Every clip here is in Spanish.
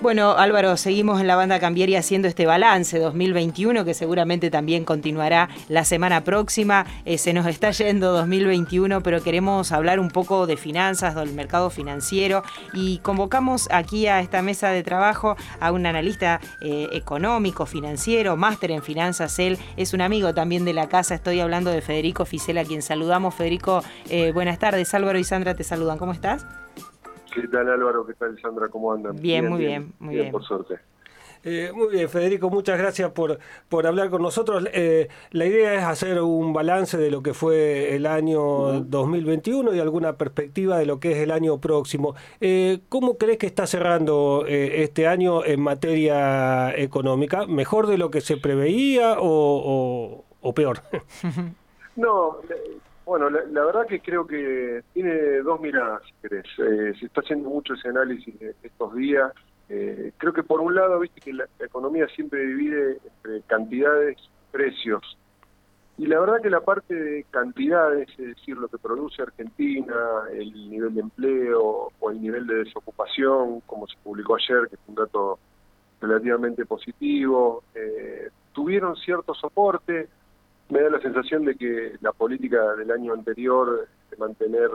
Bueno, Álvaro, seguimos en la banda Cambieri haciendo este balance 2021 que seguramente también continuará la semana próxima. Eh, se nos está yendo 2021, pero queremos hablar un poco de finanzas, del mercado financiero y convocamos aquí a esta mesa de trabajo a un analista eh, económico, financiero, máster en finanzas. Él es un amigo también de la casa. Estoy hablando de Federico Ficela, a quien saludamos. Federico, eh, buenas tardes. Álvaro y Sandra te saludan. ¿Cómo estás? ¿Qué tal Álvaro? ¿Qué tal Sandra? ¿Cómo andan? Bien, muy bien, muy bien. Por suerte. Eh, muy bien, Federico, muchas gracias por, por hablar con nosotros. Eh, la idea es hacer un balance de lo que fue el año 2021 y alguna perspectiva de lo que es el año próximo. Eh, ¿Cómo crees que está cerrando este año en materia económica? ¿Mejor de lo que se preveía o, o peor? no, bueno, la, verdad que creo que tiene dos miradas, si querés. Eh, se está haciendo mucho ese análisis estos días. Eh, creo que por un lado, viste que la, economía siempre divide entre cantidades y precios. Y la verdad que la parte de cantidades, es decir, lo que produce Argentina, el nivel de empleo o el nivel de desocupación, como se publicó ayer, que es un dato relativamente positivo, eh, tuvieron cierto soporte me da la sensación de que la política del año anterior de mantener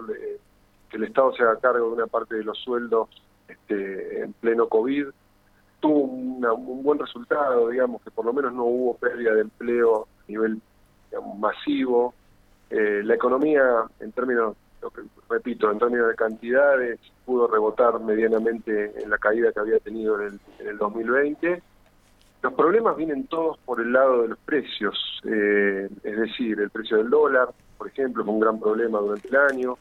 que el Estado se haga cargo de una parte de los sueldos este, en pleno COVID tuvo un buen resultado, digamos, que por lo menos no hubo pérdida de empleo a nivel masivo. Eh, la economía, en términos, repito, en términos de cantidades, pudo rebotar medianamente en la caída que había tenido en el, en el 2020 los problemas vienen todos por el lado de los precios, eh, es decir, el precio del dólar, por ejemplo, fue un gran problema durante el año,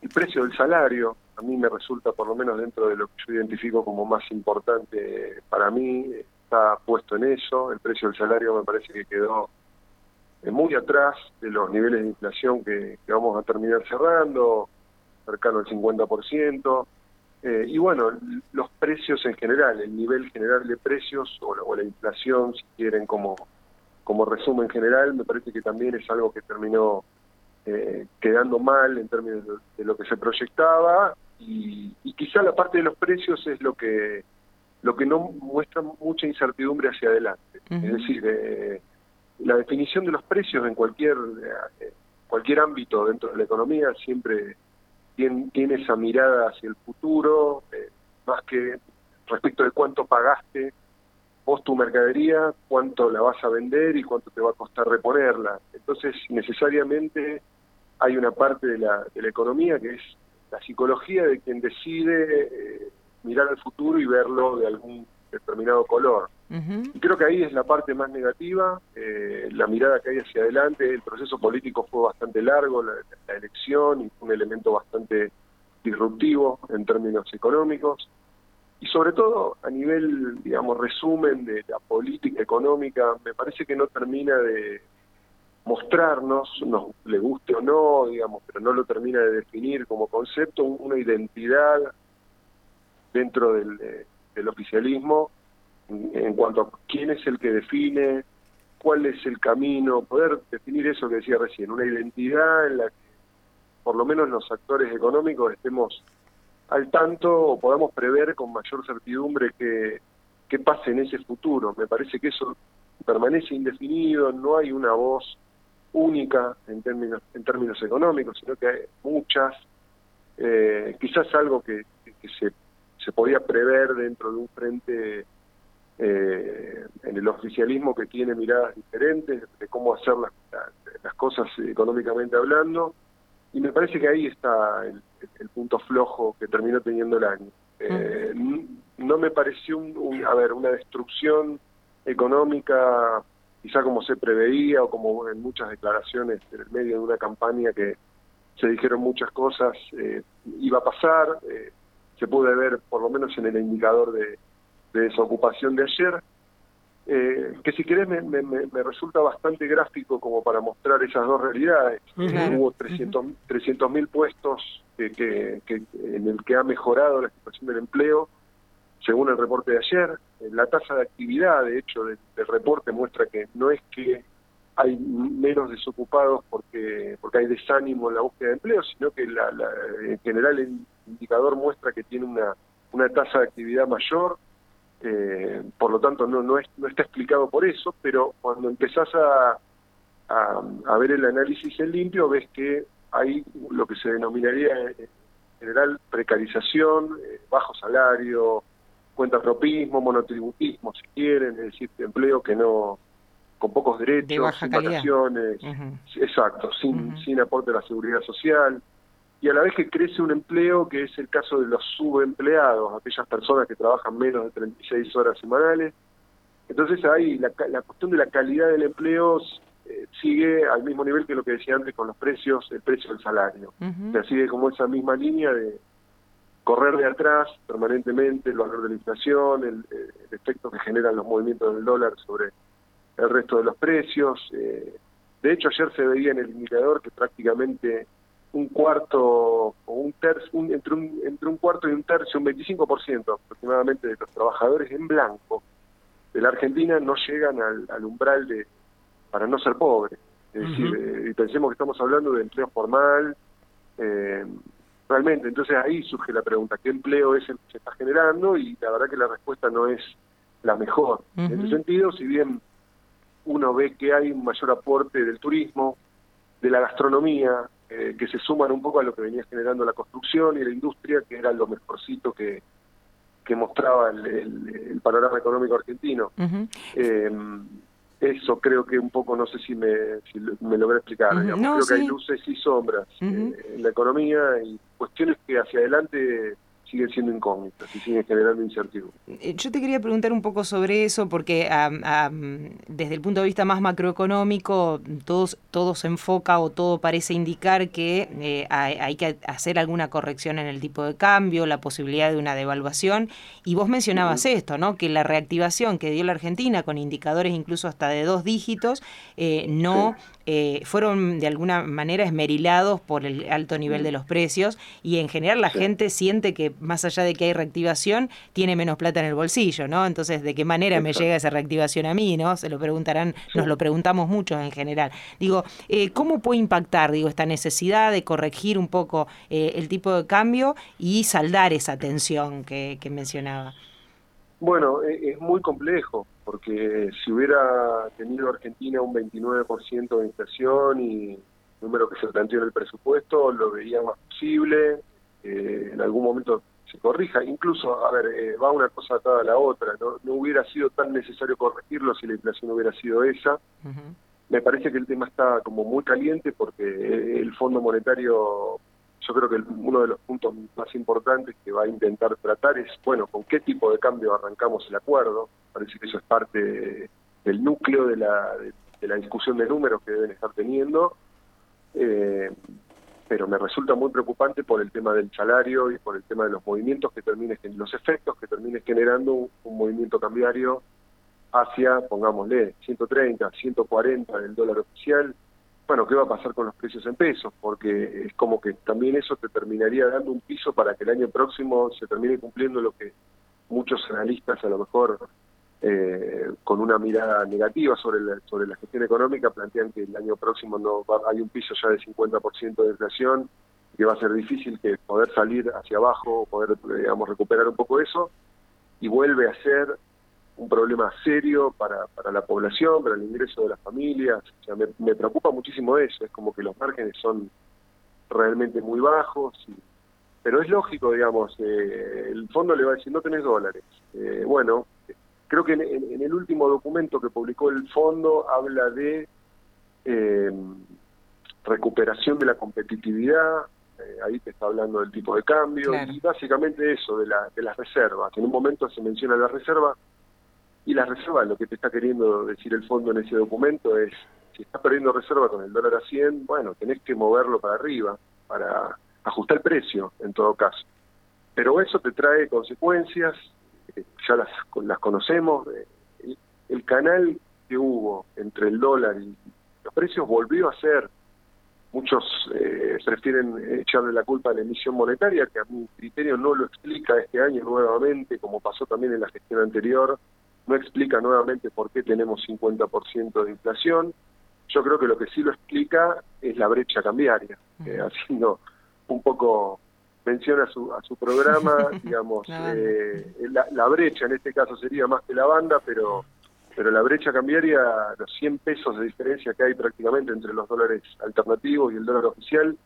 el precio del salario, a mí me resulta, por lo menos dentro de lo que yo identifico como más importante para mí, está puesto en eso, el precio del salario me parece que quedó eh, muy atrás de los niveles de inflación que, que vamos a terminar cerrando, cercano al 50%, eh, y bueno, los precios en general, el nivel general de precios o la, inflación, si quieren, como, como resumen general, me parece que también es algo que terminó eh, quedando mal en términos de, lo que se proyectaba y, quizá la parte de los precios es lo que lo que no muestra mucha incertidumbre hacia adelante. Es decir, eh, la definición de los precios en cualquier cualquier ámbito dentro de la economía siempre tiene, esa mirada hacia el futuro, eh, más que respecto de cuánto pagaste vos tu mercadería, cuánto la vas a vender y cuánto te va a costar reponerla. Entonces, necesariamente hay una parte de la, de la economía que es la psicología de quien decide eh, mirar al futuro y verlo de algún determinado color. Y creo que ahí es la parte más negativa, eh, la mirada que hay hacia adelante, el proceso político fue bastante largo, la, elección, y fue un elemento bastante disruptivo en términos económicos, y sobre todo a nivel, digamos, resumen de la política económica, me parece que no termina de mostrarnos, nos le guste o no, digamos, pero no lo termina de definir como concepto, una identidad dentro del, eh, del oficialismo en cuanto a quién es el que define, cuál es el camino, poder definir eso que decía recién, una identidad en la que por lo menos los actores económicos estemos al tanto o podamos prever con mayor certidumbre qué, qué pase en ese futuro. Me parece que eso permanece indefinido, no hay una voz única en términos, en términos económicos, sino que hay muchas, eh, quizás algo que, que se, se podía prever dentro de un frente eh, en el oficialismo que tiene miradas diferentes de cómo hacer las, las cosas económicamente hablando, y me parece que ahí está el, punto flojo que terminó teniendo el año. Eh, no me pareció un, a ver, una destrucción económica, quizá como se preveía o como en muchas declaraciones en el medio de una campaña que se dijeron muchas cosas, eh, iba a pasar, eh, se puede ver por lo menos en el indicador de, de desocupación de ayer, eh, que si querés me, me, resulta bastante gráfico como para mostrar esas dos realidades. hubo 300 mil puestos que, que, en el que ha mejorado la situación del empleo, según el reporte de ayer. Eh, la tasa de actividad, de hecho, del, reporte muestra que no es que hay menos desocupados porque porque hay desánimo en la búsqueda de empleo, sino que la, en general el indicador muestra que tiene una, una tasa de actividad mayor, eh, por lo tanto no, no, no está explicado por eso, pero cuando empezás a, a, ver el análisis en limpio, ves que hay lo que se denominaría en general precarización, eh, bajo salario, cuentapropismo, monotributismo, si quieren, es decir, empleo que no con pocos derechos, sin vacaciones, exacto, sin, sin aporte a la seguridad social, y a la vez que crece un empleo que es el caso de los subempleados, aquellas personas que trabajan menos de 36 horas semanales. Entonces ahí la, la cuestión de la calidad del empleo eh, sigue al mismo nivel que lo que decía antes con los precios, el precio del salario. O sea, sigue como esa misma línea de correr de atrás permanentemente el valor de la inflación, el, efecto que generan los movimientos del dólar sobre el resto de los precios. Eh, de hecho, ayer se veía en el indicador que prácticamente un cuarto o un tercio, entre, un, entre un cuarto y un tercio, un 25% aproximadamente de los trabajadores en blanco de la Argentina no llegan al umbral de, para no ser pobre. Es decir, eh, y pensemos que estamos hablando de empleo formal, eh, realmente, entonces ahí surge la pregunta, ¿qué empleo es el que se está generando? Y la verdad que la respuesta no es la mejor. En ese sentido, si bien uno ve que hay un mayor aporte del turismo, de la gastronomía, eh, que se suman un poco a lo que venía generando la construcción y la industria, que era lo mejorcito que, que mostraba el, panorama económico argentino. Eso creo que un poco, no sé si me, si me logré explicar, creo que hay luces y sombras eh, en la economía y cuestiones que hacia adelante siguen siendo incógnitas y siguen generando incertidumbre. Eh, yo te quería preguntar un poco sobre eso, porque desde el punto de vista más macroeconómico, todos, todo se enfoca o todo parece indicar que eh, hay, que hacer alguna corrección en el tipo de cambio, la posibilidad de una devaluación. Y vos mencionabas esto, ¿no? Que la reactivación que dio la Argentina con indicadores incluso hasta de dos dígitos, eh, no eh, fueron de alguna manera esmerilados por el alto nivel de los precios y en general la gente siente que más allá de que hay reactivación, tiene menos plata en el bolsillo, ¿no? Entonces, ¿de qué manera me llega esa reactivación a mí, ¿no? Se lo preguntarán, nos lo preguntamos mucho en general. Digo, eh, ¿cómo puede impactar, digo, esta necesidad de corregir un poco eh, el tipo de cambio y saldar esa tensión que, que mencionaba? Bueno, e, es muy complejo, porque si hubiera tenido Argentina un 29% de inflación y el número que se planteó en el presupuesto, lo veía más posible, eh, en algún momento se corrija, incluso, a ver, eh, va una cosa atada a la otra, ¿no? no hubiera sido tan necesario corregirlo si la inflación hubiera sido esa. Me parece que el tema está como muy caliente porque el Fondo Monetario yo creo que uno de los puntos más importantes que va a intentar tratar es, bueno, con qué tipo de cambio arrancamos el acuerdo. Parece que eso es parte del núcleo de la, de, la discusión de números que deben estar teniendo. Eh, pero me resulta muy preocupante por el tema del salario y por el tema de los movimientos que termine, los efectos que termine generando un movimiento cambiario hacia, pongámosle, 130, 140 del dólar oficial, bueno, ¿qué va a pasar con los precios en pesos? Porque es como que también eso te terminaría dando un piso para que el año próximo se termine cumpliendo lo que muchos analistas a lo mejor eh, con una mirada negativa sobre la, sobre la gestión económica plantean que el año próximo no hay un piso ya de 50% de inflación que va a ser difícil que poder salir hacia abajo, poder digamos recuperar un poco eso y vuelve a ser un problema serio para, para la población, para el ingreso de las familias. O sea, me, preocupa muchísimo eso, es como que los márgenes son realmente muy bajos, pero es lógico, digamos, eh, el fondo le va a decir, no tenés dólares. Eh, bueno, creo que en, el último documento que publicó el fondo habla de eh, recuperación de la competitividad, ahí te está hablando del tipo de cambio, y básicamente eso, de, la, de las reservas. En un momento se menciona la reserva, y la reserva, lo que te está queriendo decir el fondo en ese documento es, si estás perdiendo reserva con el dólar a 100, bueno, tenés que moverlo para arriba, para ajustar el precio, en todo caso. Pero eso te trae consecuencias, eh, ya las, las conocemos, eh, el, canal que hubo entre el dólar y los precios volvió a ser muchos eh, prefieren echarle la culpa a la emisión monetaria, que a mi criterio no lo explica este año nuevamente, como pasó también en la gestión anterior, no explica nuevamente por qué tenemos 50% de inflación. Yo creo que lo que sí lo explica es la brecha cambiaria, haciendo un poco menciona a su, a su programa, digamos, eh, la, la, brecha en este caso sería más que la banda, pero pero la brecha cambiaria, los 100 pesos de diferencia que hay prácticamente entre los dólares alternativos y el dólar oficial,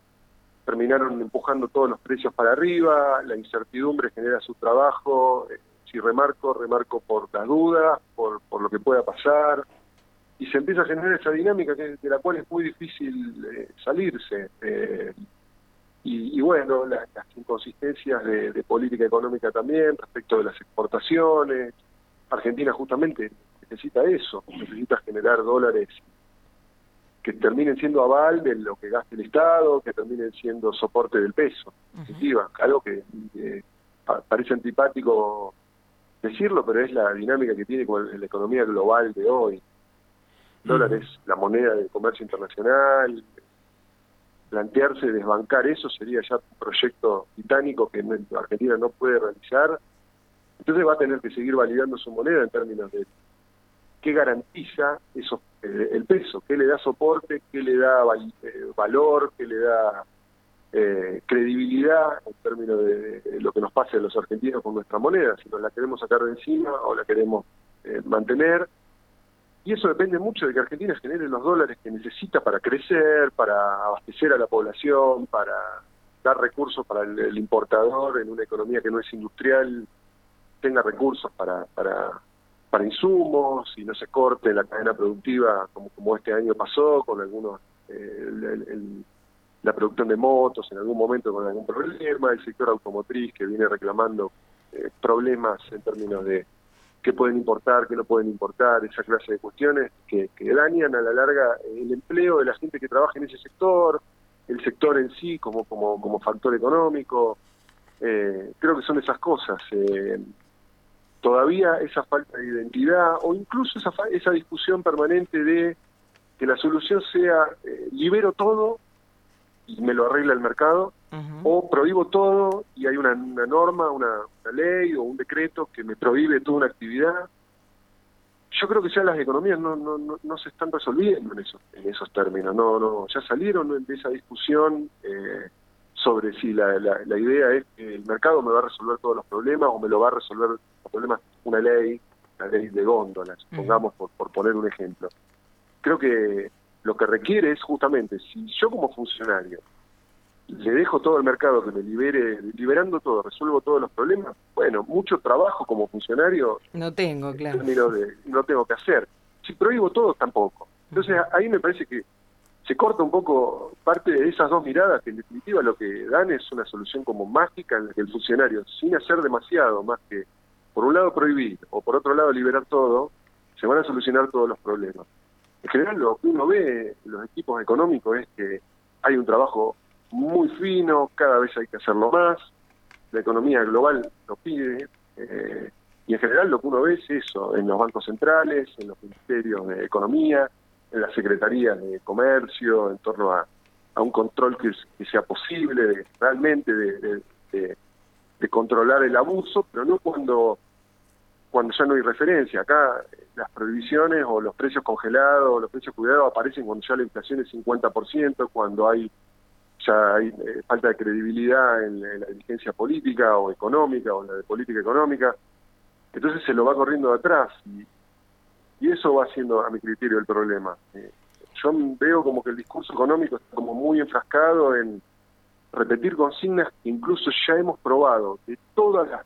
terminaron empujando todos los precios para arriba, la incertidumbre genera su trabajo, eh, si remarco, remarco por las dudas, por, por lo que pueda pasar, y se empieza a generar esa dinámica que, de la cual es muy difícil eh, salirse. Eh, y, bueno, las inconsistencias de, de, política económica también respecto de las exportaciones. Argentina justamente necesita eso, necesita generar dólares que terminen siendo aval de lo que gaste el Estado, que terminen siendo soporte del peso, algo que parece antipático decirlo, pero es la dinámica que tiene con la economía global de hoy. dólar es la moneda del comercio internacional, plantearse desbancar eso sería ya un proyecto titánico que Argentina no puede realizar, entonces va a tener que seguir validando su moneda en términos de qué garantiza eso, eh, el peso, qué le da soporte, qué le da eh, valor, qué le da eh, credibilidad en términos de, lo que nos pase a los argentinos con nuestra moneda, si nos la queremos sacar de encima o la queremos mantener. Y eso depende mucho de que Argentina genere los dólares que necesita para crecer, para abastecer a la población, para dar recursos para el, importador en una economía que no es industrial, tenga recursos para, para para insumos y no se corte la cadena productiva como, este año pasó con algunos eh, la producción de motos en algún momento con algún problema el sector automotriz que viene reclamando eh, problemas en términos de qué pueden importar, qué no pueden importar, esa clase de cuestiones que, dañan a la larga el empleo de la gente que trabaja en ese sector, el sector en sí como como como factor económico. Eh, creo que son esas cosas. Eh, todavía esa falta de identidad o incluso esa, esa discusión permanente de que la solución sea eh, libero todo y me lo arregla el mercado o prohíbo todo y hay una, norma, una, ley o un decreto que me prohíbe toda una actividad. Yo creo que ya las economías no, no, no, se están resolviendo en esos, en esos términos, no, no, ya salieron de esa discusión. Eh, sobre si la, la, idea es que el mercado me va a resolver todos los problemas o me lo va a resolver los problemas una ley, la ley de góndolas, pongamos por, por poner un ejemplo. Creo que lo que requiere es justamente, si yo como funcionario le dejo todo el mercado que me libere, liberando todo, resuelvo todos los problemas, bueno, mucho trabajo como funcionario. No tengo, claro. no tengo que hacer. Si prohíbo todo, tampoco. Entonces ahí me parece que se corta un poco parte de esas dos miradas que en definitiva lo que dan es una solución como mágica en la que el funcionario, sin hacer demasiado más que por un lado prohibir o por otro lado liberar todo, se van a solucionar todos los problemas. En general lo que uno ve los equipos económicos es que hay un trabajo muy fino, cada vez hay que hacerlo más, la economía global lo pide, eh, y en general lo que uno ve es eso, en los bancos centrales, en los ministerios de economía, en las secretarías de comercio, en torno a, un control que, sea posible realmente de, de, controlar el abuso, pero no cuando cuando ya no hay referencia. Acá las prohibiciones o los precios congelados o los precios cuidados aparecen cuando ya la inflación es 50%, cuando hay ya hay eh, falta de credibilidad en, la dirigencia política o económica o en la de política económica. Entonces se lo va corriendo de atrás y, y eso va siendo, a mi criterio, el problema. Eh, yo veo como que el discurso económico está como muy enfrascado en repetir consignas que incluso ya hemos probado, de todas las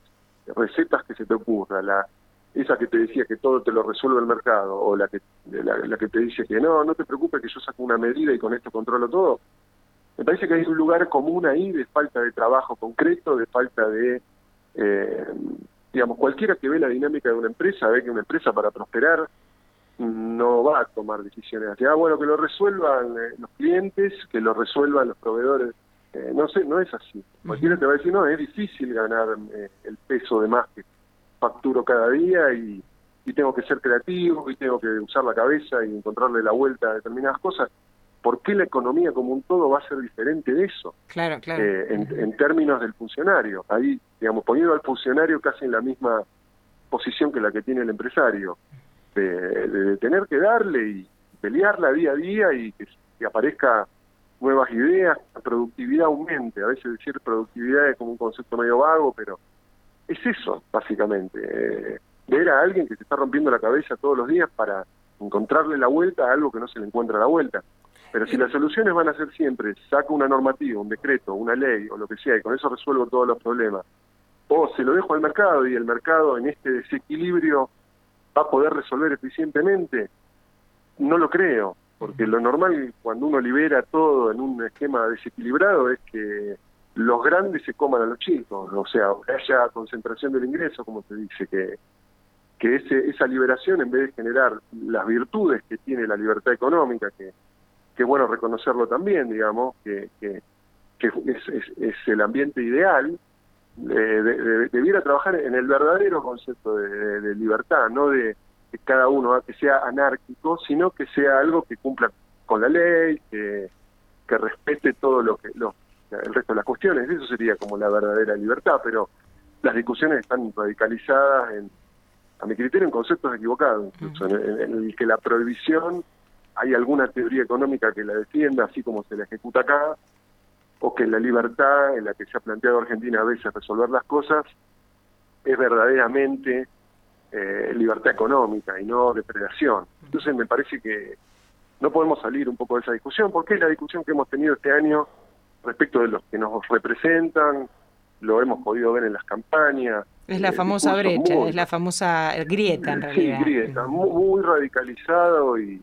recetas que se te ocurra, la esa que te decía que todo te lo resuelve el mercado, o la que, la, que te dice que no, no te preocupes que yo saco una medida y con esto controlo todo, me parece que hay un lugar común ahí de falta de trabajo concreto, de falta de, eh, digamos, cualquiera que ve la dinámica de una empresa, ve que una empresa para prosperar no va a tomar decisiones así. Ah, bueno, que lo resuelvan eh, los clientes, que lo resuelvan los proveedores. Eh, no sé, no es así. Cualquiera te va a decir, no, es difícil ganar eh, el peso de más que facturo cada día y, y tengo que ser creativo y tengo que usar la cabeza y encontrarle la vuelta a determinadas cosas. ¿Por qué la economía como un todo va a ser diferente de eso? Claro, claro. en, en términos del funcionario. Ahí, digamos, poniendo al funcionario casi en la misma posición que la que tiene el empresario de, tener que darle y pelearla día a día y que, aparezca nuevas ideas, la productividad aumente. A veces decir productividad es como un concepto medio vago, pero es eso, básicamente. Eh, ver a alguien que se está rompiendo la cabeza todos los días para encontrarle la vuelta a algo que no se le encuentra la vuelta. Pero si las soluciones van a ser siempre, saco una normativa, un decreto, una ley o lo que sea, y con eso resuelvo todos los problemas, o se lo dejo al mercado y el mercado en este desequilibrio va a poder resolver eficientemente, no lo creo, porque lo normal cuando uno libera todo en un esquema desequilibrado es que los grandes se coman a los chicos, o sea, haya concentración del ingreso, como se dice, que, que ese, esa liberación, en vez de generar las virtudes que tiene la libertad económica, que, que bueno reconocerlo también, digamos, que, que, es, es, el ambiente ideal, eh, debiera trabajar en el verdadero concepto de, libertad, no de que cada uno que sea anárquico, sino que sea algo que cumpla con la ley, que, que respete todo lo que lo, el resto de las cuestiones. Eso sería como la verdadera libertad, pero las discusiones están radicalizadas en, a mi criterio, en conceptos equivocados, incluso en, el que la prohibición hay alguna teoría económica que la defienda, así como se la ejecuta acá, o que la libertad en la que se ha planteado Argentina a veces resolver las cosas es verdaderamente eh, libertad económica y no depredación. Entonces me parece que no podemos salir un poco de esa discusión, porque es la discusión que hemos tenido este año respecto de los que nos representan, lo hemos podido ver en las campañas. Es la famosa brecha, es la famosa grieta en realidad. Sí, grieta, muy, radicalizado y,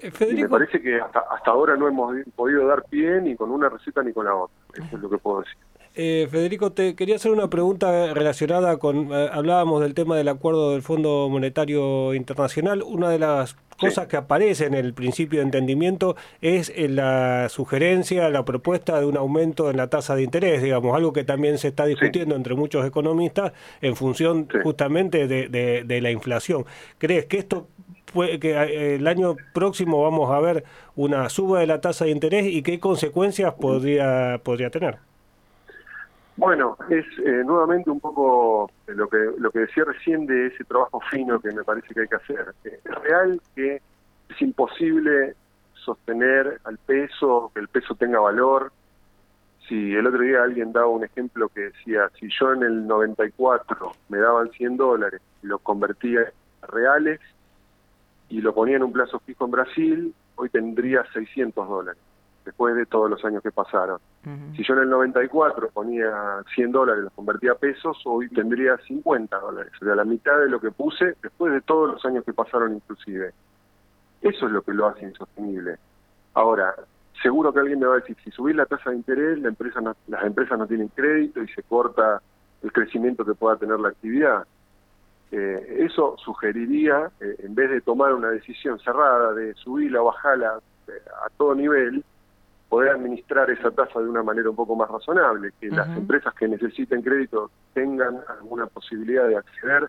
eh, me parece que hasta, hasta ahora no hemos podido dar pie ni con una receta ni con la otra. Eso es lo que puedo decir. Eh, Federico, te quería hacer una pregunta relacionada con, eh, hablábamos del tema del acuerdo del Fondo Monetario Internacional, una de las cosas que aparece en el principio de entendimiento es eh, la sugerencia, la propuesta de un aumento en la tasa de interés, digamos, algo que también se está discutiendo entre muchos economistas en función justamente de, de, la inflación. ¿Crees que esto puede, que el año próximo vamos a ver una suba de la tasa de interés y qué consecuencias podría, podría tener? Bueno, es eh, nuevamente un poco lo que lo que decía recién de ese trabajo fino que me parece que hay que hacer. Es real que es imposible sostener al peso, que el peso tenga valor. Si el otro día alguien daba un ejemplo que decía, si yo en el 94 me daban 100 dólares y los convertía a reales y lo ponía en un plazo fijo en Brasil, hoy tendría 600 dólares después de todos los años que pasaron. Si yo en el 94 ponía 100 dólares, los convertía a pesos, hoy tendría 50 dólares, o sea, la mitad de lo que puse después de todos los años que pasaron inclusive. Eso es lo que lo hace insostenible. Ahora, seguro que alguien me va a decir, si subís la tasa de interés, la empresa las empresas no tienen crédito y se corta el crecimiento que pueda tener la actividad. Eh, eso sugeriría, eh, en vez de tomar una decisión cerrada de subirla o bajarla eh, a todo nivel, poder administrar esa tasa de una manera un poco más razonable, que las empresas que necesiten crédito tengan alguna posibilidad de acceder.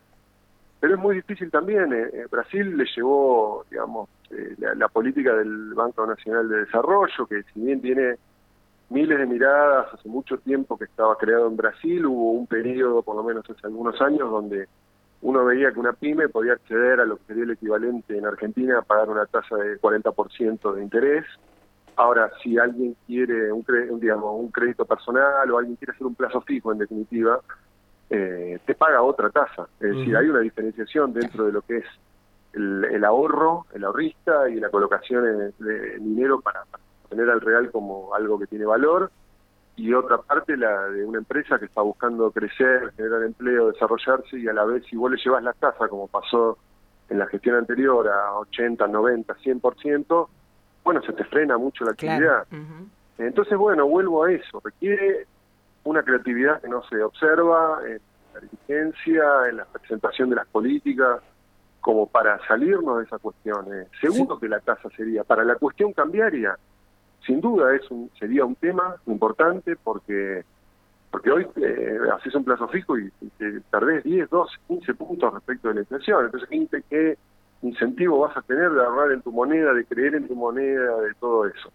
Pero es muy difícil también. Eh, eh, Brasil le llevó, digamos, eh, la, política del Banco Nacional de Desarrollo, que si bien tiene miles de miradas, hace mucho tiempo que estaba creado en Brasil, hubo un periodo, por lo menos hace algunos años, donde uno veía que una pyme podía acceder a lo que sería el equivalente en Argentina a pagar una tasa de 40% de interés, Ahora, si alguien quiere un, digamos, un crédito personal o alguien quiere hacer un plazo fijo, en definitiva, eh, te paga otra tasa. Es decir, hay una diferenciación dentro de lo que es el, ahorro, el ahorrista y la colocación de dinero para, tener al real como algo que tiene valor y otra parte la de una empresa que está buscando crecer, generar empleo, desarrollarse y a la vez si vos le llevas la tasa como pasó en la gestión anterior a 80, 90, 100%, bueno, se te frena mucho la actividad. Entonces, bueno, vuelvo a eso, requiere una creatividad que no se observa en la dirigencia, en la presentación de las políticas, como para salirnos de esa cuestión. Seguro que la tasa sería, para la cuestión cambiaria, sin duda es un, sería un tema importante porque porque hoy eh, haces un plazo fijo y, te perdés 10, 12, 15 puntos respecto de la inflación. Entonces, ¿qué, qué, incentivo vas a tener de ahorrar en tu moneda, de creer en tu moneda, de todo eso.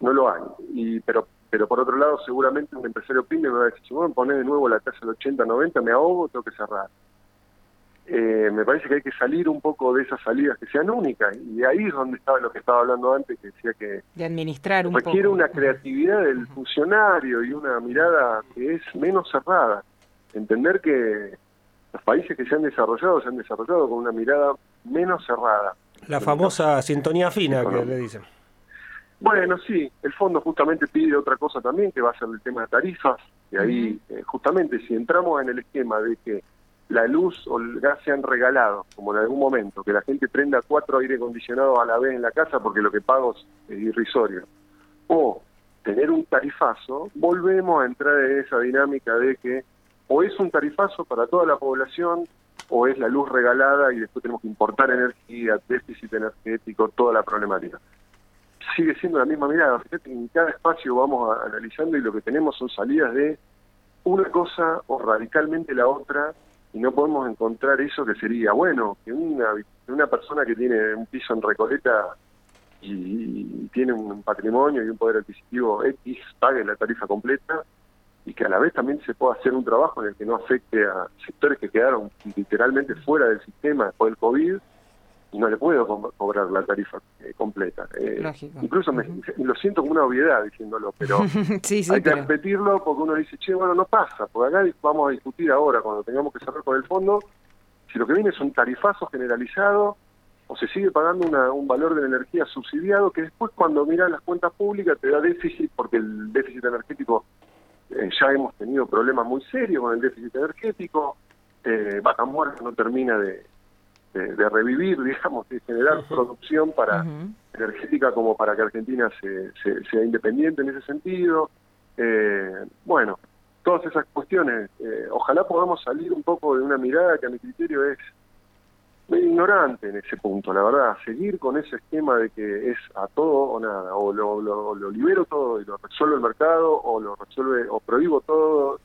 No lo hay. Y, pero pero por otro lado, seguramente un empresario pyme me va a decir, si me ponés de nuevo la tasa del 80, 90, me ahogo, tengo que cerrar. eh, me parece que hay que salir un poco de esas salidas que sean únicas. Y ahí es donde estaba lo que estaba hablando antes, que decía que de administrar un requiere una creatividad del funcionario y una mirada que es menos cerrada. Entender que los países que se han desarrollado se han desarrollado con una mirada menos cerrada. La famosa sintonía fina que le dicen. Bueno, sí, el fondo justamente pide otra cosa también, que va a ser el tema de tarifas, y ahí eh, justamente si entramos en el esquema de que la luz o el gas sean regalados, como en algún momento, que la gente prenda cuatro aire acondicionados a la vez en la casa porque lo que pago es irrisorio, o tener un tarifazo, volvemos a entrar en esa dinámica de que o es un tarifazo para toda la población o es la luz regalada y después tenemos que importar energía, déficit energético, toda la problemática. Sigue siendo la misma mirada. En cada espacio vamos analizando y lo que tenemos son salidas de una cosa o radicalmente la otra y no podemos encontrar eso que sería, bueno, que una, una persona que tiene un piso en Recoleta y, tiene un patrimonio y un poder adquisitivo X pague la tarifa completa y que a la vez también se pueda hacer un trabajo en el que no afecte a sectores que quedaron literalmente fuera del sistema después del COVID y no le puedo cobrar la tarifa eh, completa. Eh, incluso me, lo siento como una obviedad diciéndolo, pero hay que repetirlo porque uno dice, che, bueno, no pasa, porque acá vamos a discutir ahora, cuando tengamos que cerrar con el fondo, si lo que viene es un tarifazo generalizado o se sigue pagando un valor de la energía subsidiado que después cuando miras las cuentas públicas te da déficit porque el déficit energético eh, ya hemos tenido problemas muy serios con el déficit energético, eh, Vaca Muerta no termina de, de, revivir, digamos, de generar producción para energética como para que Argentina se, sea independiente en ese sentido. Eh, bueno, todas esas cuestiones, eh, ojalá podamos salir un poco de una mirada que a mi criterio es ignorante en ese punto, la verdad, seguir con ese esquema de que es a todo o nada, o lo, lo, libero todo y lo resuelve el mercado, o lo resuelve, o prohíbo todo.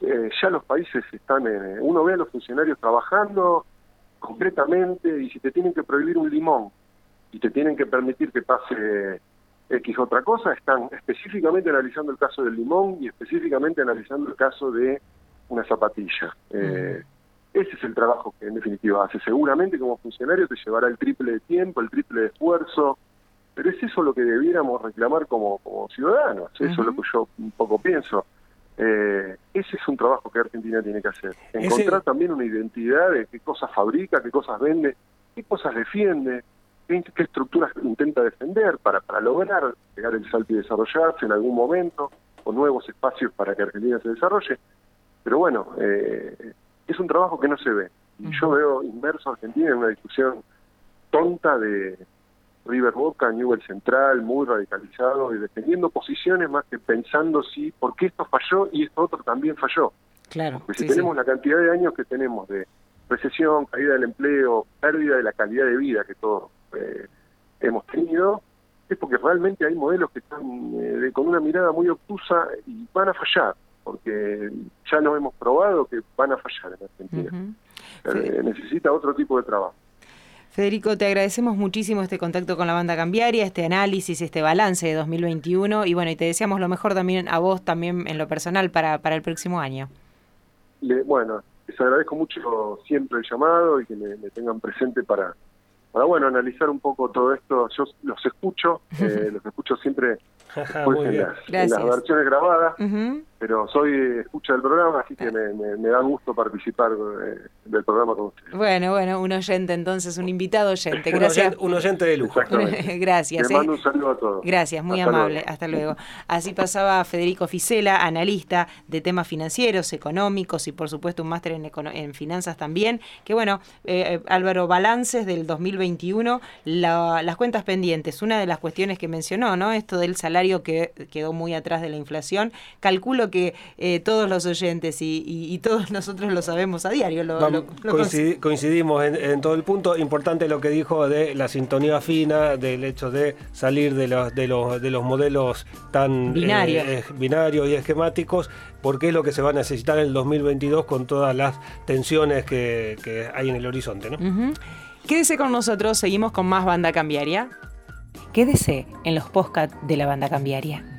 Eh, ya los países están en, uno ve a los funcionarios trabajando concretamente y si te tienen que prohibir un limón y te tienen que permitir que pase X otra cosa, están específicamente analizando el caso del limón y específicamente analizando el caso de una zapatilla. Eh, ese es el trabajo que en definitiva hace. Seguramente como funcionario te llevará el triple de tiempo, el triple de esfuerzo, pero es eso lo que debiéramos reclamar como, como ciudadanos, eso es lo que yo un poco pienso. Eh, ese es un trabajo que Argentina tiene que hacer. Encontrar también una identidad de qué cosas fabrica, qué cosas vende, qué cosas defiende, qué, qué estructuras intenta defender para, para lograr llegar el salto y desarrollarse en algún momento, o nuevos espacios para que Argentina se desarrolle. Pero bueno, eh, es un trabajo que no se ve. Y yo veo inmerso a Argentina en una discusión tonta de River Boca, Newell Central, muy radicalizado y defendiendo posiciones más que pensando si, ¿por qué esto falló y esto otro también falló? Claro. Porque si tenemos la cantidad de años que tenemos de recesión, caída del empleo, pérdida de la calidad de vida que todos eh, hemos tenido, es porque realmente hay modelos que están eh, con una mirada muy obtusa y van a fallar porque ya nos hemos probado que van a fallar en Argentina. Eh, necesita otro tipo de trabajo. Federico, te agradecemos muchísimo este contacto con la banda cambiaria, este análisis, este balance de 2021 y bueno, y te deseamos lo mejor también a vos también en lo personal para, para el próximo año. bueno, les agradezco mucho siempre el llamado y que me tengan presente para, para bueno, analizar un poco todo esto. Yo los escucho, eh, los escucho siempre en, las, versiones grabadas, pero soy escucha del programa, así que me, da gusto participar eh, del programa con ustedes. Bueno, bueno, un oyente entonces, un invitado oyente. Gracias. un, oyente, de lujo. Gracias. Le mando un saludo a todos. Gracias, muy amable. Hasta luego. Así pasaba Federico Ficela, analista de temas financieros, económicos y por supuesto un máster en, en finanzas también. Que bueno, eh, Álvaro, balances del 2021, las cuentas pendientes. Una de las cuestiones que mencionó, ¿no? Esto del salario que quedó muy atrás de la inflación. Calculo que eh, todos los oyentes y, todos nosotros lo sabemos a diario. coincidimos en, todo el punto. Importante lo que dijo de la sintonía fina, del hecho de salir de los, de los, de los modelos tan eh, binarios y esquemáticos, porque es lo que se va a necesitar en el 2022 con todas las tensiones que, hay en el horizonte. ¿no? Quédese con nosotros, seguimos con más banda cambiaria. Quédese en los podcasts de la banda cambiaria.